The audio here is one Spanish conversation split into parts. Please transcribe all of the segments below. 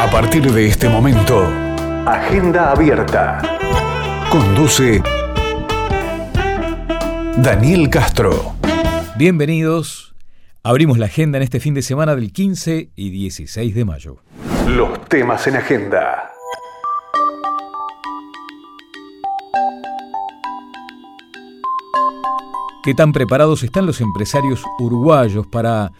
A partir de este momento, Agenda Abierta. Conduce Daniel Castro. Bienvenidos. Abrimos la agenda en este fin de semana del 15 y 16 de mayo. Los temas en agenda. ¿Qué tan preparados están los empresarios uruguayos para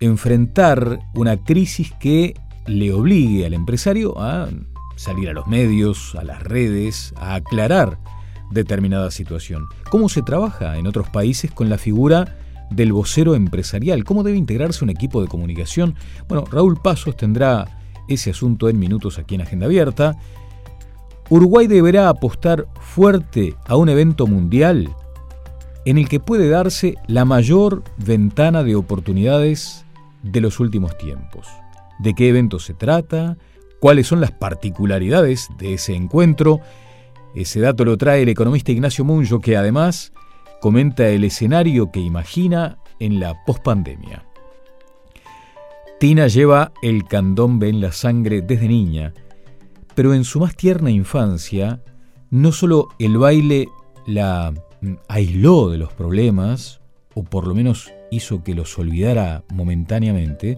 enfrentar una crisis que le obligue al empresario a salir a los medios, a las redes, a aclarar determinada situación. ¿Cómo se trabaja en otros países con la figura del vocero empresarial? ¿Cómo debe integrarse un equipo de comunicación? Bueno, Raúl Pasos tendrá ese asunto en minutos aquí en Agenda Abierta. Uruguay deberá apostar fuerte a un evento mundial en el que puede darse la mayor ventana de oportunidades de los últimos tiempos. ¿De qué evento se trata? ¿Cuáles son las particularidades de ese encuentro? Ese dato lo trae el economista Ignacio Munjo, que además comenta el escenario que imagina en la pospandemia. Tina lleva el candombe en la sangre desde niña, pero en su más tierna infancia, no solo el baile la aisló de los problemas, o por lo menos hizo que los olvidara momentáneamente,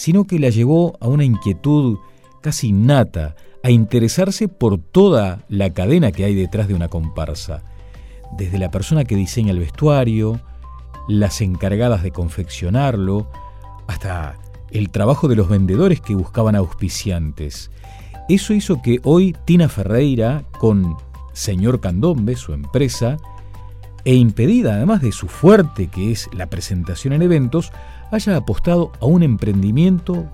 sino que la llevó a una inquietud casi innata, a interesarse por toda la cadena que hay detrás de una comparsa, desde la persona que diseña el vestuario, las encargadas de confeccionarlo, hasta el trabajo de los vendedores que buscaban auspiciantes. Eso hizo que hoy Tina Ferreira, con Señor Candombe, su empresa, e impedida además de su fuerte que es la presentación en eventos, haya apostado a un emprendimiento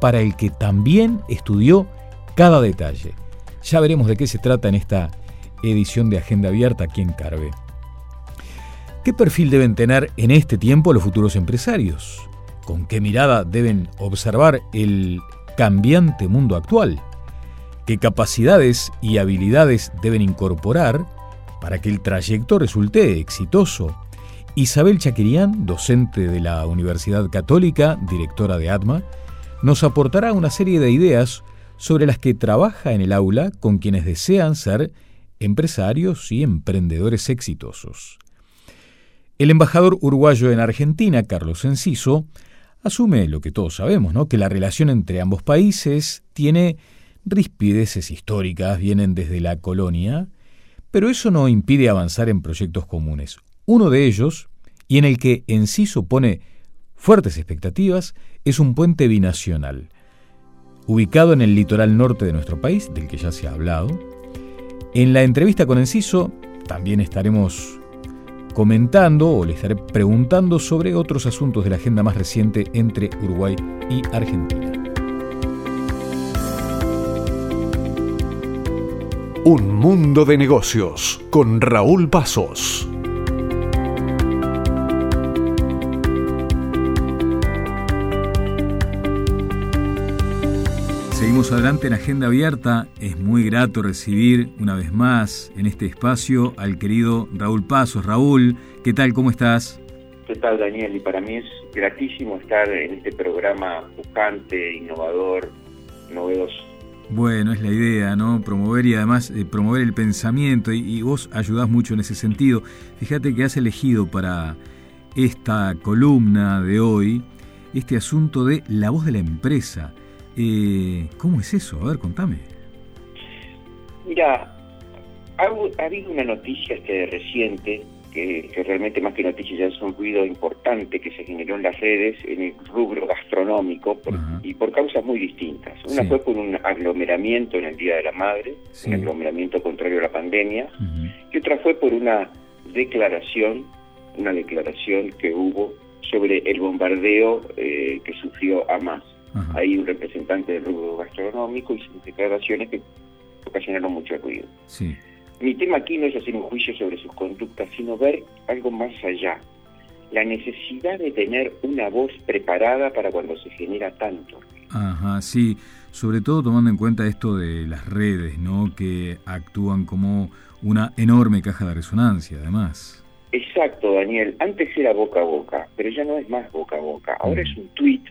para el que también estudió cada detalle. Ya veremos de qué se trata en esta edición de Agenda Abierta aquí en Carve. ¿Qué perfil deben tener en este tiempo los futuros empresarios? ¿Con qué mirada deben observar el cambiante mundo actual? ¿Qué capacidades y habilidades deben incorporar para que el trayecto resulte exitoso? Isabel Chaquirián, docente de la Universidad Católica, directora de ATMA, nos aportará una serie de ideas sobre las que trabaja en el aula con quienes desean ser empresarios y emprendedores exitosos. El embajador uruguayo en Argentina, Carlos Enciso, asume lo que todos sabemos, ¿no? que la relación entre ambos países tiene rispideces históricas, vienen desde la colonia, pero eso no impide avanzar en proyectos comunes. Uno de ellos, y en el que Enciso pone fuertes expectativas, es un puente binacional, ubicado en el litoral norte de nuestro país, del que ya se ha hablado. En la entrevista con Enciso también estaremos comentando o le estaré preguntando sobre otros asuntos de la agenda más reciente entre Uruguay y Argentina. Un mundo de negocios con Raúl Pasos. Seguimos adelante en Agenda Abierta. Es muy grato recibir una vez más en este espacio al querido Raúl Pasos. Raúl, ¿qué tal? ¿Cómo estás? ¿Qué tal, Daniel? Y para mí es gratísimo estar en este programa buscante, innovador, novedoso. Bueno, es la idea, ¿no? Promover y además eh, promover el pensamiento y, y vos ayudás mucho en ese sentido. Fíjate que has elegido para esta columna de hoy este asunto de la voz de la empresa. Eh, ¿Cómo es eso? A ver, contame. Mira, ha, habido una noticia este reciente, que, realmente más que noticia ya es un ruido importante que se generó en las redes en el rubro gastronómico y por causas muy distintas. Una fue por un aglomeramiento en el Día de la Madre, un aglomeramiento contrario a la pandemia, y otra fue por una declaración, una declaración que hubo sobre el bombardeo eh, que sufrió Hamas hay un representante del rubro gastronómico y sus declaraciones que ocasionaron mucho ruido. Mi tema aquí no es hacer un juicio sobre sus conductas, sino ver algo más allá. La necesidad de tener una voz preparada para cuando se genera tanto. Ajá, sí. Sobre todo tomando en cuenta esto de las redes, ¿no? Que actúan como una enorme caja de resonancia, además. Exacto, Daniel. Antes era boca a boca, pero ya no es más boca a boca. Ahora mm. es un tweet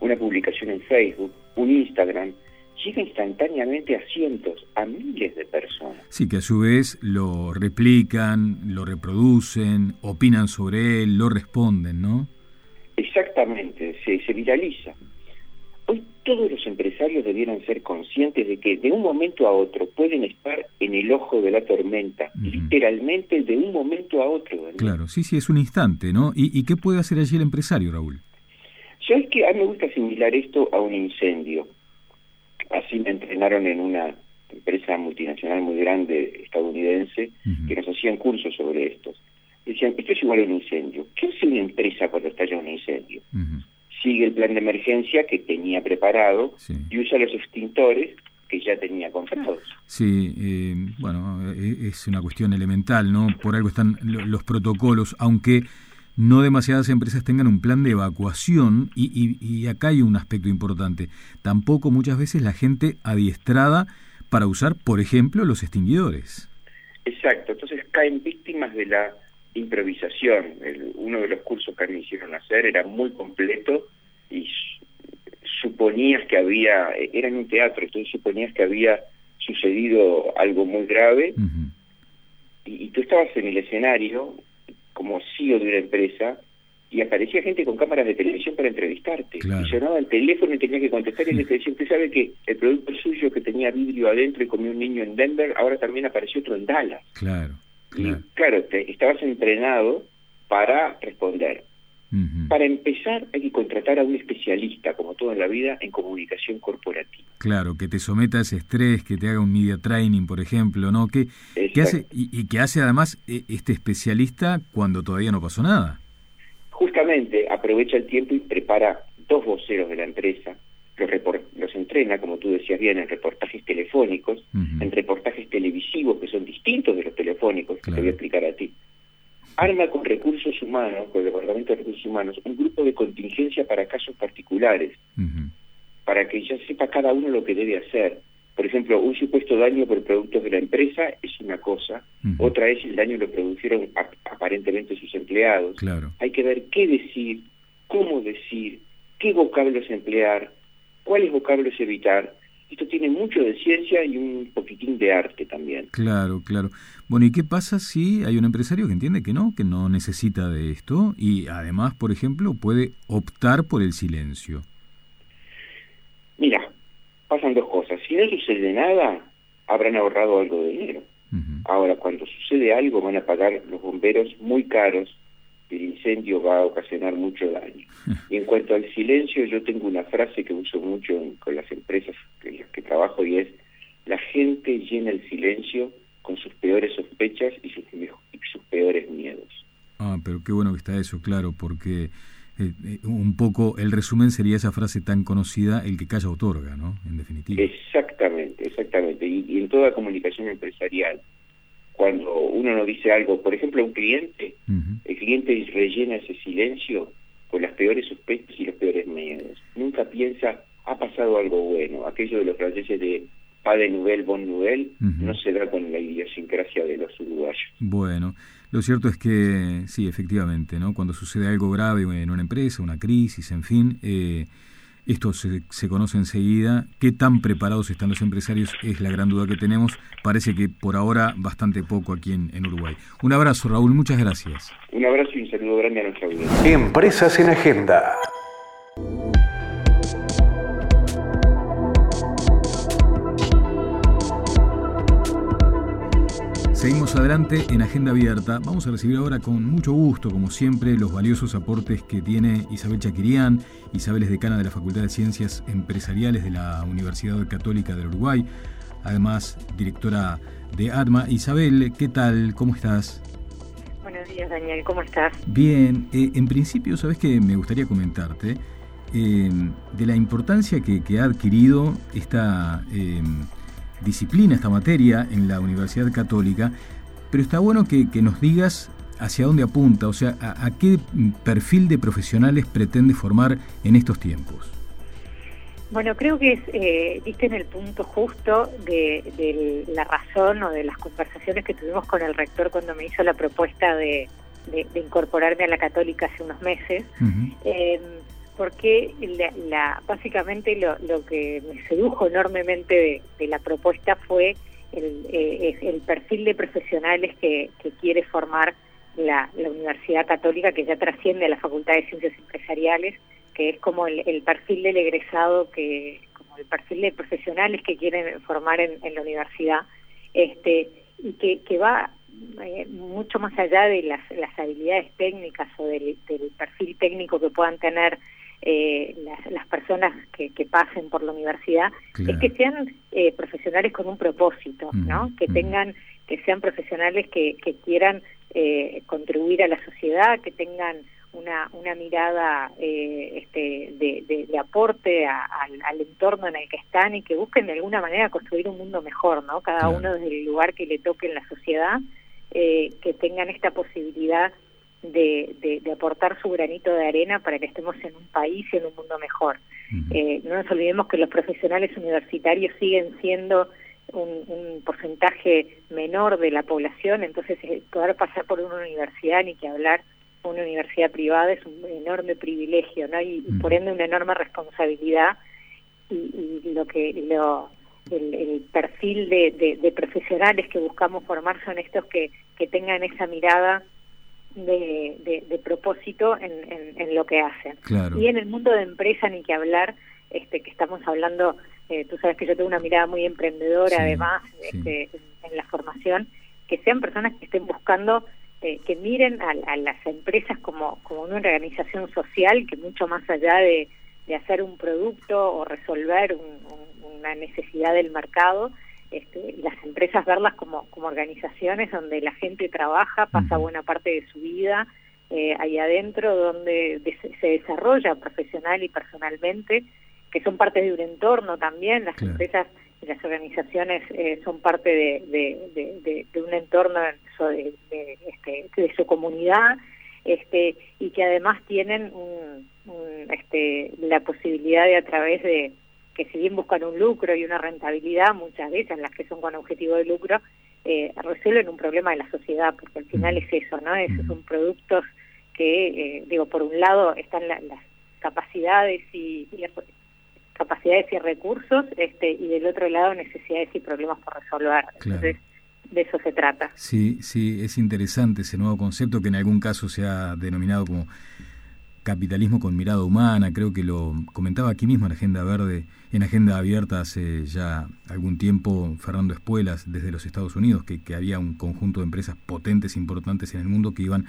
una publicación en Facebook, un Instagram, llega instantáneamente a cientos, a miles de personas. Sí, que a su vez lo replican, lo reproducen, opinan sobre él, lo responden, ¿no? Exactamente, se, se viraliza. Hoy todos los empresarios debieran ser conscientes de que de un momento a otro pueden estar en el ojo de la tormenta, literalmente de un momento a otro. Claro, sí, sí, es un instante, ¿no? ¿Y, ¿Y, qué puede hacer allí el empresario, Raúl? Es que a mí me gusta asimilar esto a un incendio. Así me entrenaron en una empresa multinacional muy grande estadounidense que nos hacían cursos sobre esto. Decían, esto es igual a un incendio. ¿Qué hace una empresa cuando estalla un incendio? Sigue el plan de emergencia que tenía preparado y usa los extintores que ya tenía comprados. Sí, eh, bueno, e-, es una cuestión elemental, ¿no? Por algo están los protocolos, aunque no demasiadas empresas tengan un plan de evacuación y, y, acá hay un aspecto importante. Tampoco muchas veces la gente adiestrada para usar, por ejemplo, los extinguidores. Exacto, entonces caen víctimas de la improvisación. uno de los cursos que me hicieron hacer era muy completo y suponías que había, era en un teatro, entonces suponías que había sucedido algo muy grave y, y, tú estabas en el escenario como CEO de una empresa y aparecía gente con cámaras de televisión para entrevistarte. Y sonaba el teléfono y tenía que contestar y le decía, usted sabe que el producto suyo que tenía vidrio adentro y comió un niño en Denver, ahora también apareció otro en Dallas. Claro. claro. Y claro, te, estabas entrenado para responder. Para empezar, hay que contratar a un especialista, como todo en la vida, en comunicación corporativa. Claro, que te someta a ese estrés, que te haga un media training, por ejemplo, ¿no? Que, hace, y, que hace además e, este especialista cuando todavía no pasó nada. Justamente, aprovecha el tiempo y prepara dos voceros de la empresa, los, los entrena, como tú decías bien, en reportajes telefónicos, en reportajes televisivos que son distintos de los telefónicos, que te voy a explicar a ti arma con recursos humanos, con el Departamento de Recursos Humanos, un grupo de contingencia para casos particulares, para que ya sepa cada uno lo que debe hacer. Por ejemplo, un supuesto daño por productos de la empresa es una cosa, otra es el daño lo produjeron aparentemente sus empleados. Claro. Hay que ver qué decir, cómo decir, qué vocablos emplear, cuáles vocablos evitar, esto tiene mucho de ciencia y un poquitín de arte también. Claro, claro. Bueno, ¿y qué pasa si hay un empresario que entiende que no, que no necesita de esto y además, por ejemplo, puede optar por el silencio? Mira, pasan dos cosas. Si no sucede nada, habrán ahorrado algo de dinero. Ahora, cuando sucede algo, van a pagar los bomberos muy caros el incendio va a ocasionar mucho daño. Y en cuanto al silencio, yo tengo una frase que uso mucho con las empresas en las que trabajo y es, la gente llena el silencio con sus peores sospechas y sus, sus peores miedos. Ah, pero qué bueno que está eso, claro, porque eh, eh, un poco el resumen sería esa frase tan conocida, el que calla otorga, ¿no? En definitiva. Exactamente, exactamente. y en toda comunicación empresarial, cuando uno no dice algo, por ejemplo, a un cliente, el cliente rellena ese silencio con las peores sospechas y los peores miedos. Nunca piensa, ha pasado algo bueno. Aquello de los franceses de pas de nouvelle, bon nouvelle, no se da con la idiosincrasia de los uruguayos. Bueno, lo cierto es que sí, efectivamente, ¿no? Cuando sucede algo grave en una empresa, una crisis, en fin, eh, esto se, se, conoce enseguida. ¿Qué tan preparados están los empresarios? Es la gran duda que tenemos. Parece que por ahora bastante poco aquí en, en Uruguay. Un abrazo, Raúl. Muchas gracias. Un abrazo y un saludo grande a nuestra audiencia. Empresas en Agenda. Seguimos adelante en Agenda Abierta. Vamos a recibir ahora con mucho gusto, como siempre, los valiosos aportes que tiene Isabel Chaquirián. Isabel es decana de la Facultad de Ciencias Empresariales de la Universidad Católica del Uruguay, además directora de ADMA. Isabel, ¿qué tal? ¿Cómo estás? Buenos días, Daniel. ¿Cómo estás? Bien. Eh, en principio, sabes que me gustaría comentarte eh, de la importancia que, ha adquirido esta... Eh, disciplina, esta materia en la Universidad Católica, pero está bueno que, nos digas hacia dónde apunta, o sea, a, qué perfil de profesionales pretende formar en estos tiempos. Bueno, creo que es, eh, viste en el punto justo de, la razón o de las conversaciones que tuvimos con el rector cuando me hizo la propuesta de, incorporarme a la católica hace unos meses porque la, básicamente lo, que me sedujo enormemente de, la propuesta fue el, eh, perfil de profesionales que, quiere formar la, Universidad Católica, que ya trasciende a la Facultad de Ciencias Empresariales, que es como el, perfil del egresado, que como el perfil de profesionales que quieren formar en, la universidad, este y que, va eh, mucho más allá de las habilidades técnicas o del, perfil técnico que puedan tener eh, las, personas que, pasen por la universidad es que sean eh, profesionales con un propósito, ¿no? Que tengan, que sean profesionales que, quieran eh, contribuir a la sociedad, que tengan una, una mirada este, de, aporte al, entorno en el que están y que busquen de alguna manera construir un mundo mejor, ¿no? Cada uno desde el lugar que le toque en la sociedad, que tengan esta posibilidad de, de, aportar su granito de arena para que estemos en un país y en un mundo mejor. Eh, no nos olvidemos que los profesionales universitarios siguen siendo un, porcentaje menor de la población, entonces eh, poder pasar por una universidad, ni que hablar, una universidad privada es un enorme privilegio, ¿no? Y, por ende una enorme responsabilidad y, lo que lo el, perfil de, de, profesionales que buscamos formar son estos que, que tengan esa mirada de, de, propósito en, en, lo que hacen. Y en el mundo de empresa ni que hablar, este que estamos hablando, eh, tú sabes que yo tengo una mirada muy emprendedora además este, en, la formación, que sean personas que estén buscando eh, que miren a, las empresas como, como una organización social que mucho más allá de, de hacer un producto o resolver una necesidad del mercado, este, las empresas verlas como, como organizaciones donde la gente trabaja, pasa buena parte de su vida eh, ahí adentro, donde se desarrolla profesional y personalmente, que son parte de un entorno también, las empresas y las organizaciones eh, son parte de, de, un entorno de, este, de su comunidad este, y que además tienen un, este, la posibilidad de a través de que si bien buscan un lucro y una rentabilidad, muchas veces las que son con objetivo de lucro, eh, resuelven un problema de la sociedad, porque al final es eso, ¿no? Esos son productos que, eh, digo, por un lado están las capacidades y, capacidades y recursos, este, y del otro lado necesidades y problemas por resolver. Entonces, de eso se trata. Sí, sí, es interesante ese nuevo concepto que en algún caso se ha denominado como capitalismo con mirada humana, creo que lo comentaba aquí mismo en Agenda Verde, en Agenda Abierta hace ya algún tiempo Fernando Espuelas desde los Estados Unidos, que, había un conjunto de empresas potentes, importantes en el mundo que iban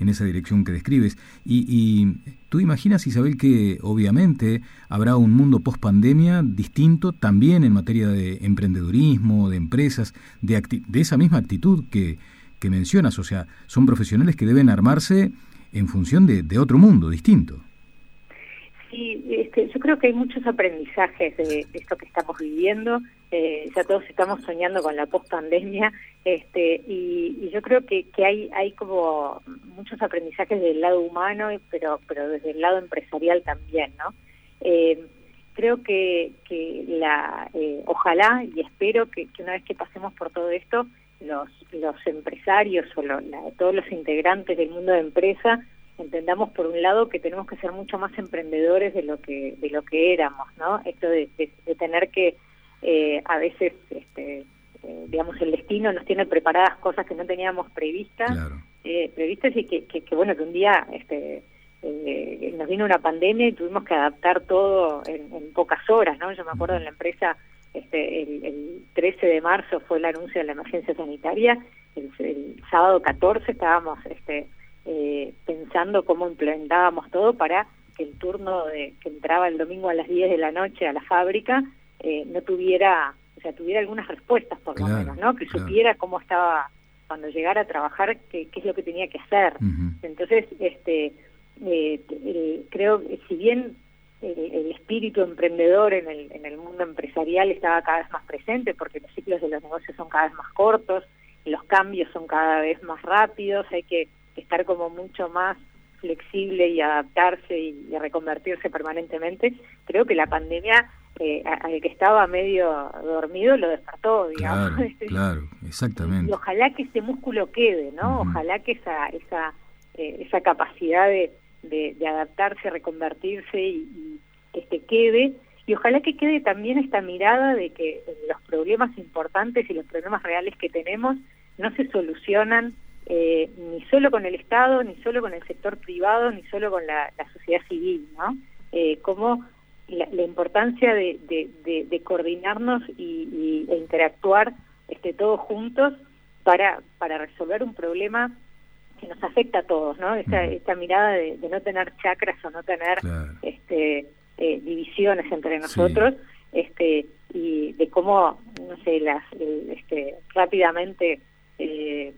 en esa dirección que describes. Y, tú imaginas, Isabel, que obviamente habrá un mundo post pandemia distinto también en materia de emprendedurismo, de empresas, de, de esa misma actitud que, que mencionas. O sea, son profesionales que deben armarse en función de, de otro mundo distinto. Sí, este, yo creo que hay muchos aprendizajes de, esto que estamos viviendo. Eh, ya todos estamos soñando con la post-pandemia este, y, yo creo que, que hay, hay como muchos aprendizajes del lado humano, pero, pero desde el lado empresarial también, ¿no? Eh, creo que, que la, eh, ojalá y espero que, una vez que pasemos por todo esto, los, los empresarios o todos los integrantes del mundo de empresa entendamos por un lado que tenemos que ser mucho más emprendedores de lo que de lo que éramos no esto de, tener que eh, a veces este, eh, digamos el destino nos tiene preparadas cosas que no teníamos previstas eh, previstas y que, que, bueno que un día este nos vino una pandemia y tuvimos que adaptar todo en, en pocas horas no yo me acuerdo en la empresa este, el, 13 de marzo fue el anuncio de la emergencia sanitaria, el, sábado 14 estábamos este, eh, pensando cómo implementábamos todo para que el turno de, que entraba el domingo a las 10 de la noche a la fábrica eh, no tuviera, o sea, tuviera algunas respuestas por lo menos, ¿no? Que supiera cómo estaba cuando llegara a trabajar, qué, qué es lo que tenía que hacer. Entonces, este, eh, creo que si bien el, espíritu emprendedor en el, en el mundo empresarial estaba cada vez más presente porque los ciclos de los negocios son cada vez más cortos, los cambios son cada vez más rápidos, hay que estar como mucho más flexible y adaptarse y, reconvertirse permanentemente. Creo que la pandemia eh, al que estaba medio dormido lo despertó, digamos. Claro, claro exactamente. Y, ojalá que ese músculo quede, ¿no? Ojalá que esa esa eh, esa capacidad de, de, adaptarse, reconvertirse y, que este, quede. Y ojalá que quede también esta mirada de que los problemas importantes y los problemas reales que tenemos no se solucionan eh, ni solo con el Estado, ni solo con el sector privado, ni solo con la, sociedad civil, ¿no? Eh, como la, importancia de, de, coordinarnos y, e interactuar este, todos juntos para, para resolver un problema que nos afecta a todos, ¿no? Esta, esta mirada de, no tener chakras o no tener este, eh, divisiones entre nosotros, este, y de cómo, no sé, las, este, rápidamente eh,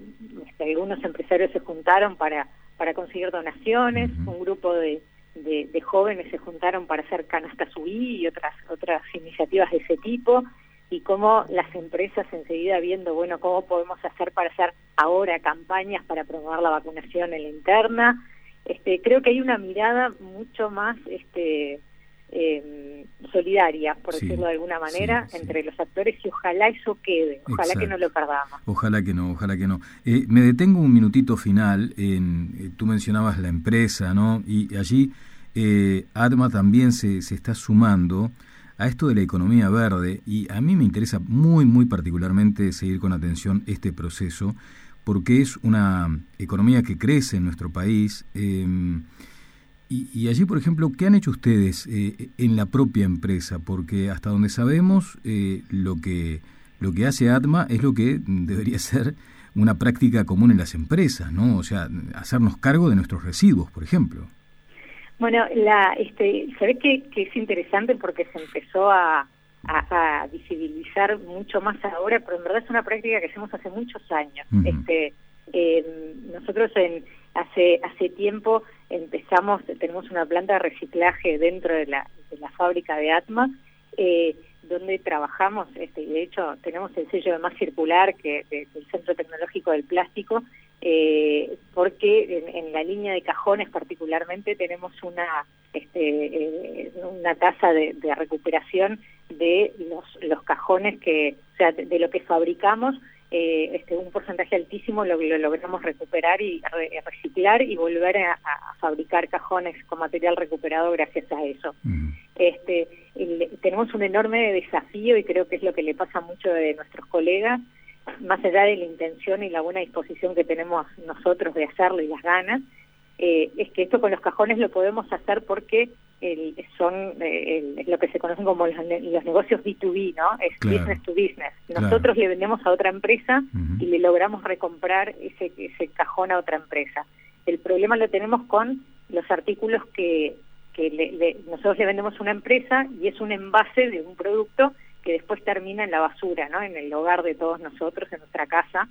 este, algunos empresarios se juntaron para, para conseguir donaciones, un grupo de, de, jóvenes se juntaron para hacer canastas UI y otras, otras iniciativas de ese tipo, y cómo las empresas enseguida viendo, bueno, cómo podemos hacer para hacer ahora campañas para promover la vacunación en la interna. Este, creo que hay una mirada mucho más este, eh, solidaria, por decirlo de alguna manera, entre los actores y ojalá eso quede, ojalá que no lo perdamos. Ojalá que no, ojalá que no. Eh, me detengo un minutito final, en, eh, tú mencionabas la empresa, ¿no? Y allí eh, ADMA también se, se está sumando a esto de la economía verde y a mí me interesa muy, muy particularmente seguir con atención este proceso porque es una economía que crece en nuestro país. Eh, y, allí, por ejemplo, ¿qué han hecho ustedes eh, en la propia empresa? Porque hasta donde sabemos, eh, lo, que, lo que hace ATMA es lo que debería ser una práctica común en las empresas, ¿no? O sea, hacernos cargo de nuestros residuos, por ejemplo. Bueno, la, este, ve que, es interesante porque se empezó a, visibilizar mucho más ahora, pero en verdad es una práctica que hacemos hace muchos años. este, eh, nosotros en, hace, hace tiempo empezamos, tenemos una planta de reciclaje dentro de la, de la fábrica de Atma, eh, donde trabajamos, este, de hecho tenemos el sello de más circular que del Centro Tecnológico del Plástico, eh, porque en, la línea de cajones particularmente tenemos una este, eh, una tasa de, recuperación de los, los cajones que, o sea, de lo que fabricamos eh, este, un porcentaje altísimo lo, lo logramos recuperar y reciclar y volver a, fabricar cajones con material recuperado gracias a eso. este, tenemos un enorme desafío y creo que es lo que le pasa a muchos de nuestros colegas, más allá de la intención y la buena disposición que tenemos nosotros de hacerlo y las ganas, eh, es que esto con los cajones lo podemos hacer porque el, son eh, lo que se conocen como los, negocios B2B, ¿no? Es business to business. Nosotros le vendemos a otra empresa y le logramos recomprar ese, ese cajón a otra empresa. El problema lo tenemos con los artículos que, que nosotros le vendemos a una empresa y es un envase de un producto que después termina en la basura, ¿no? En el hogar de todos nosotros, en nuestra casa.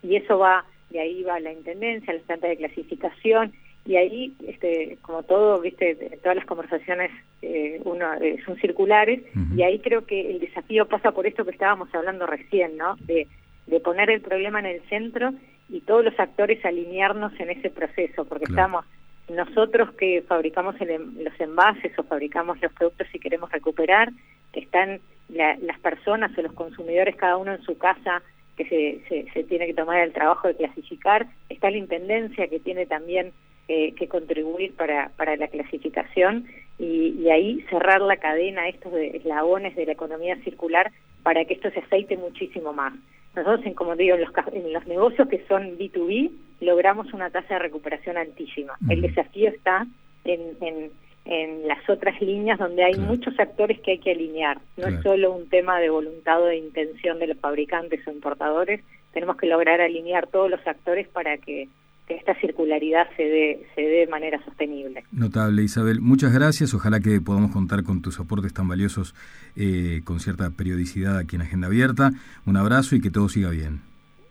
Y eso va, de ahí va la intendencia, la planta de clasificación. Y ahí este como todo viste todas las conversaciones eh, uno eh, son circulares. Y ahí creo que el desafío pasa por esto que estábamos hablando recién no de, de poner el problema en el centro y todos los actores alinearnos en ese proceso. Porque estamos nosotros que fabricamos los envases o fabricamos los productos y queremos recuperar están las personas o los consumidores cada uno en su casa que se, se, se tiene que tomar el trabajo de clasificar está la intendencia que tiene también que contribuir para, para la clasificación y, ahí cerrar la cadena, estos eslabones de la economía circular para que esto se aceite muchísimo más. Nosotros, en, como digo, en los, en los negocios que son B2B, logramos una tasa de recuperación altísima. El desafío está en, en, en, las otras líneas donde hay muchos actores que hay que alinear. No es solo un tema de voluntad o de intención de los fabricantes o importadores, tenemos que lograr alinear todos los actores para que que esta circularidad se dé, se dé de manera sostenible. Notable, Isabel. Muchas gracias. Ojalá que podamos contar con tus aportes tan valiosos eh, con cierta periodicidad aquí en Agenda Abierta. Un abrazo y que todo siga bien.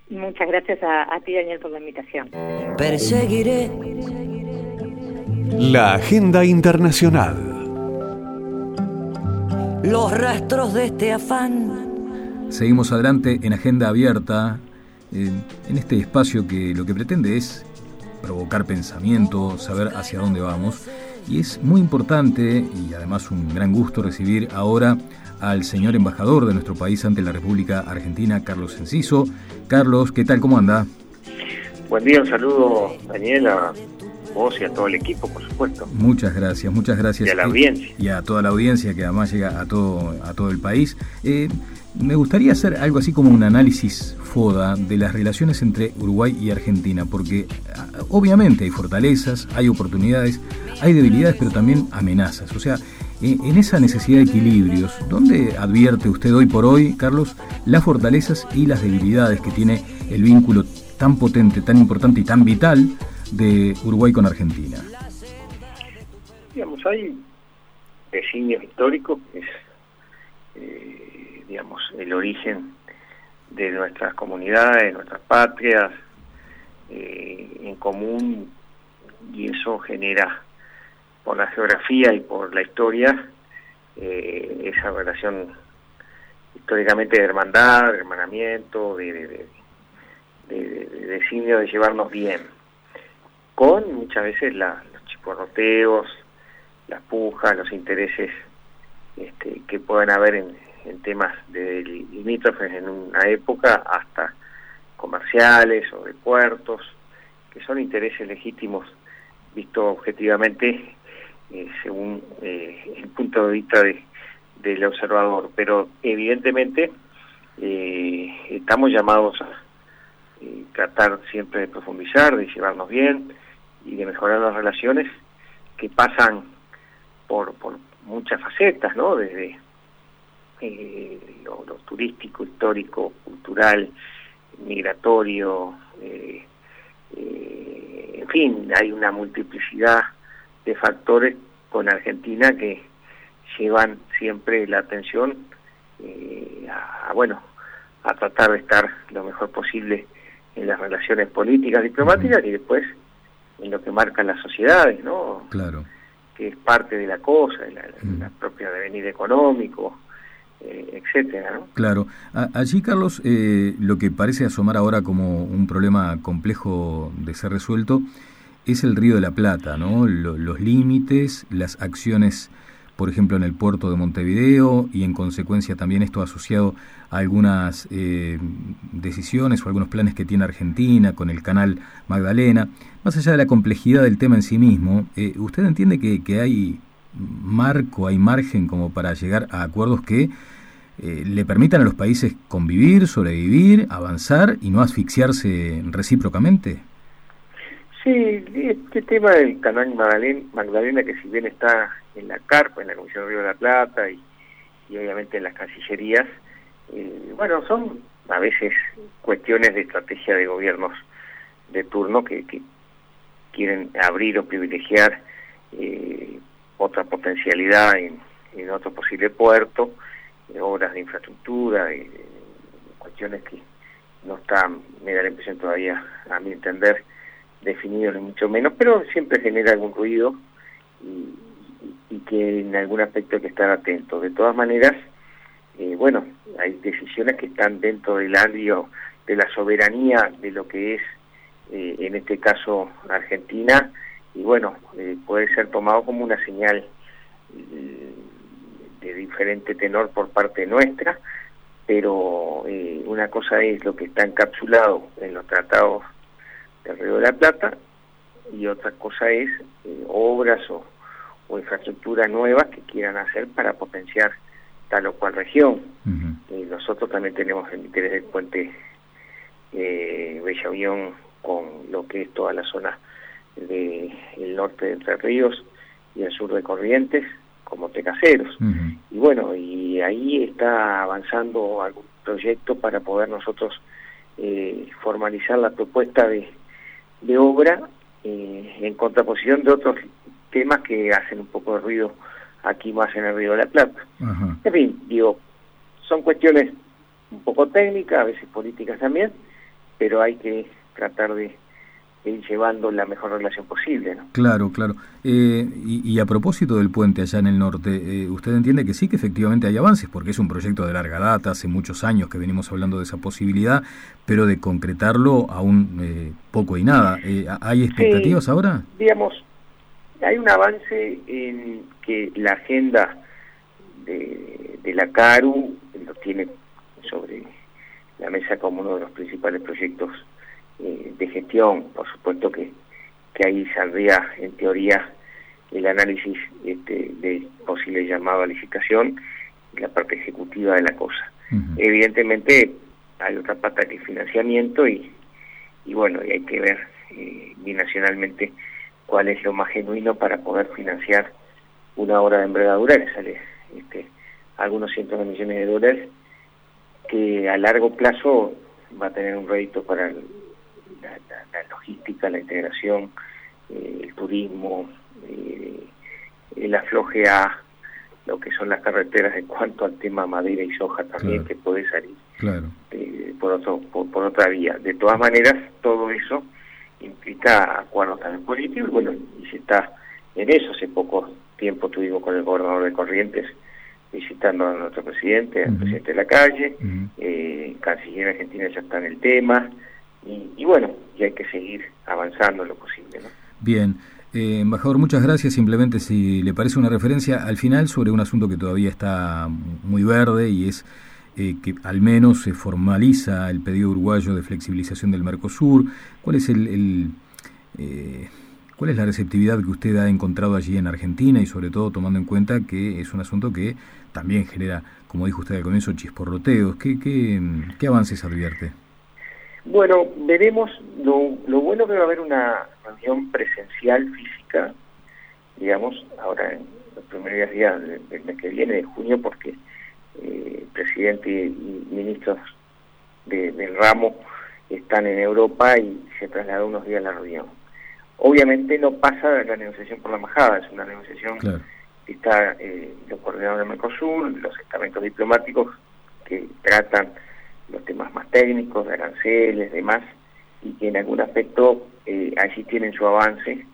Muchas gracias a, a ti, Daniel, por la invitación. Perseguiré la Agenda Internacional. Los rastros de este afán. Seguimos adelante en Agenda Abierta en este espacio que lo que pretende es provocar pensamiento, saber hacia dónde vamos. Y es muy importante y además un gran gusto recibir ahora al señor embajador de nuestro país ante la República Argentina, Carlos Enciso. Carlos, ¿qué tal? ¿Cómo anda? Buen día, un saludo, Daniela, vos y a todo el equipo, por supuesto. Muchas gracias, muchas gracias. Y a la audiencia. Y a toda la audiencia que además llega a todo, a todo el país. Eh, me gustaría hacer algo así como un análisis FODA de las relaciones entre Uruguay y Argentina, porque ah, obviamente hay fortalezas, hay oportunidades, hay debilidades, pero también amenazas. O sea, eh, en esa necesidad de equilibrios, ¿dónde advierte usted hoy por hoy, Carlos, las fortalezas y las debilidades que tiene el vínculo tan potente, tan importante y tan vital de Uruguay con Argentina? Digamos, hay vecinos históricos, que es, eh, digamos, el origen de nuestras comunidades, de nuestras patrias, eh, en común, y eso genera por la geografía y por la historia, eh, esa relación históricamente de hermandad, de hermanamiento, de, de, de, de, llevarnos bien, con muchas veces la, los chiporroteos, las pujas, los intereses este, que puedan haber en, temas de limítrofes en una época hasta comerciales o de puertos, que son intereses legítimos visto objetivamente eh, según eh, el punto de vista de, del observador. Pero evidentemente eh, estamos llamados a tratar siempre de profundizar, de llevarnos bien y de mejorar las relaciones que pasan por, muchas facetas, ¿no? Desde lo, lo, turístico, histórico, cultural, migratorio, en fin, hay una multiplicidad de factores con Argentina que llevan siempre la atención eh, a, bueno a tratar de estar lo mejor posible en las relaciones políticas diplomáticas y después en lo que marcan las sociedades no claro que es parte de la cosa la, propia devenir económico eh, etcétera ¿no? claro allí Carlos eh, lo que parece asomar ahora como un problema complejo de ser resuelto es el Río de la Plata, ¿no? los límites, las acciones, por ejemplo, en el puerto de Montevideo y en consecuencia también esto asociado a algunas eh, decisiones o algunos planes que tiene Argentina con el canal Magdalena. Más allá de la complejidad del tema en sí mismo, eh, ¿usted entiende que, que, hay marco, hay margen como para llegar a acuerdos que eh, le permitan a los países convivir, sobrevivir, avanzar y no asfixiarse recíprocamente? Sí, este tema del canal Magdalena, que si bien está en la CARPA, en la Comisión de Río de la Plata y, obviamente en las cancillerías, eh, bueno, son a veces cuestiones de estrategia de gobiernos de turno que, quieren abrir o privilegiar eh, otra potencialidad en, otro posible puerto, obras de infraestructura, cuestiones que no están, me da la impresión todavía, a mi entender, definido ni mucho menos, pero siempre genera algún ruido y, que en algún aspecto hay que estar atento. De todas maneras, eh, bueno, hay decisiones que están dentro del ámbito de la soberanía de lo que es, eh, en este caso, Argentina, y bueno, eh, puede ser tomado como una señal de diferente tenor por parte nuestra, pero una cosa es lo que está encapsulado en los tratados del Río de la Plata y otra cosa es obras o, o, infraestructuras nuevas que quieran hacer para potenciar tal o cual región. y nosotros también tenemos el interés del puente eh, Bella Unión con lo que es toda la zona del norte de Entre Ríos y el sur de Corrientes como Tecaseros. Y bueno, y ahí está avanzando algún proyecto para poder nosotros eh, formalizar la propuesta de de obra eh, en contraposición de otros temas que hacen un poco de ruido aquí más en el Río de la Plata. En fin, digo, son cuestiones un poco técnicas, a veces políticas también, pero hay que tratar de ir llevando la mejor relación posible. ¿no? Claro, claro. Eh, y, a propósito del puente allá en el norte, eh, ¿usted entiende que sí, que efectivamente hay avances? Porque es un proyecto de larga data, hace muchos años que venimos hablando de esa posibilidad, pero de concretarlo aún eh, poco y nada. ¿Hay expectativas ahora? Digamos, hay un avance en que la agenda de, de la CARU lo tiene sobre la mesa como uno de los principales proyectos eh, de gestión, por supuesto que, que ahí saldría en teoría el análisis este, de posible llamado a licitación y la parte ejecutiva de la cosa. Evidentemente hay otra pata que es financiamiento y, y bueno, y hay que ver eh, binacionalmente cuál es lo más genuino para poder financiar una obra de envergadura que sale este, algunos cientos de millones de dólares que a largo plazo va a tener un rédito para la, logística, la integración, eh, el turismo, eh, el afloje a lo que son las carreteras en cuanto al tema madera y soja también que puede salir claro. Eh, por, otro, por, otra vía. De todas maneras, todo eso implica acuerdos también políticos y bueno, y se está en eso. Hace poco tiempo tuvimos con el gobernador de Corrientes visitando a nuestro presidente, al presidente de la calle, eh, canciller argentina ya está en el tema y, y bueno, y hay que seguir avanzando lo posible. ¿no? Bien. Eh, embajador, muchas gracias. Simplemente si le parece una referencia al final sobre un asunto que todavía está muy verde y es eh, que al menos se formaliza el pedido uruguayo de flexibilización del Mercosur. ¿Cuál es el, eh, cuál es la receptividad que usted ha encontrado allí en Argentina y sobre todo tomando en cuenta que es un asunto que también genera, como dijo usted al comienzo, chisporroteos? ¿Qué, qué, avances advierte? Bueno, veremos, lo, lo bueno que va a haber una reunión presencial física, digamos, ahora en los primeros días del mes que viene, de junio, porque eh, presidente y, ministros del ramo están en Europa y se trasladó unos días a la reunión. Obviamente no pasa la negociación por la majada, es una negociación que está eh, los coordinadores del Mercosur, los estamentos diplomáticos que tratan los temas más técnicos, de aranceles, demás, y que en algún aspecto eh, allí tienen su avance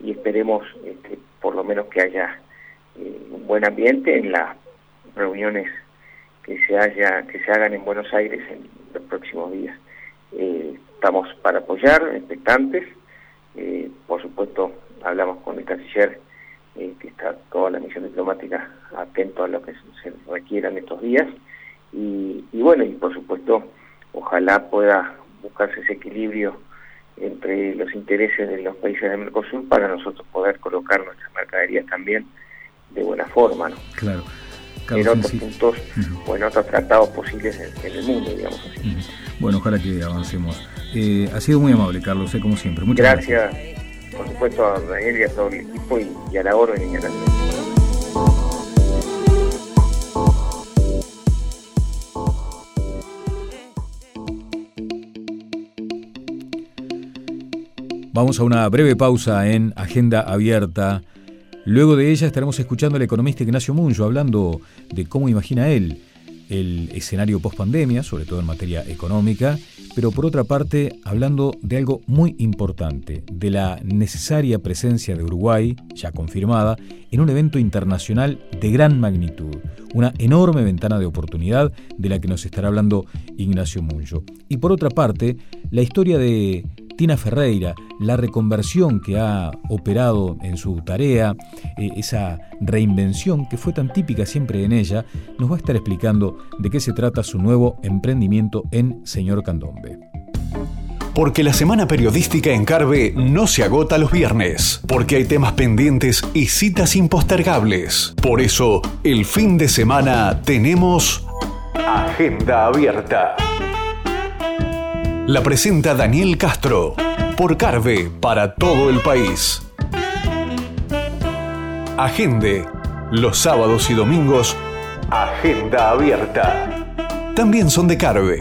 y esperemos este, por lo menos que haya eh, un buen ambiente en las reuniones que se haya que se hagan en Buenos Aires en los próximos días. Eh, estamos para apoyar, expectantes, por supuesto hablamos con el canciller que está toda la misión diplomática atento a lo que se requiera en estos días y, bueno, y por supuesto, ojalá pueda buscarse ese equilibrio entre los intereses de los países del Mercosur para nosotros poder colocar nuestras mercaderías también de buena forma, ¿no? Claro. En otros puntos o en otros tratados posibles en, el mundo, digamos así. Bueno, ojalá que avancemos. Eh, ha sido muy amable, Carlos, eh, como siempre. Muchas gracias. Gracias, por supuesto, a Daniel y a todo el equipo y, a la orden y a la Vamos a una breve pausa en Agenda Abierta. Luego de ella estaremos escuchando al economista Ignacio Muncho hablando de cómo imagina él el escenario post pandemia, sobre todo en materia económica, pero por otra parte hablando de algo muy importante, de la necesaria presencia de Uruguay, ya confirmada, en un evento internacional de gran magnitud, una enorme ventana de oportunidad de la que nos estará hablando Ignacio Muncho. Y por otra parte, la historia de Tina Ferreira, la reconversión que ha operado en su tarea, eh, esa reinvención que fue tan típica siempre en ella, nos va a estar explicando de qué se trata su nuevo emprendimiento en Señor Candombe. Porque la semana periodística en Carve no se agota los viernes, porque hay temas pendientes y citas impostergables. Por eso, el fin de semana tenemos Agenda Abierta. La presenta Daniel Castro por Carve para todo el país. Agende, los sábados y domingos, Agenda Abierta. También son de Carve.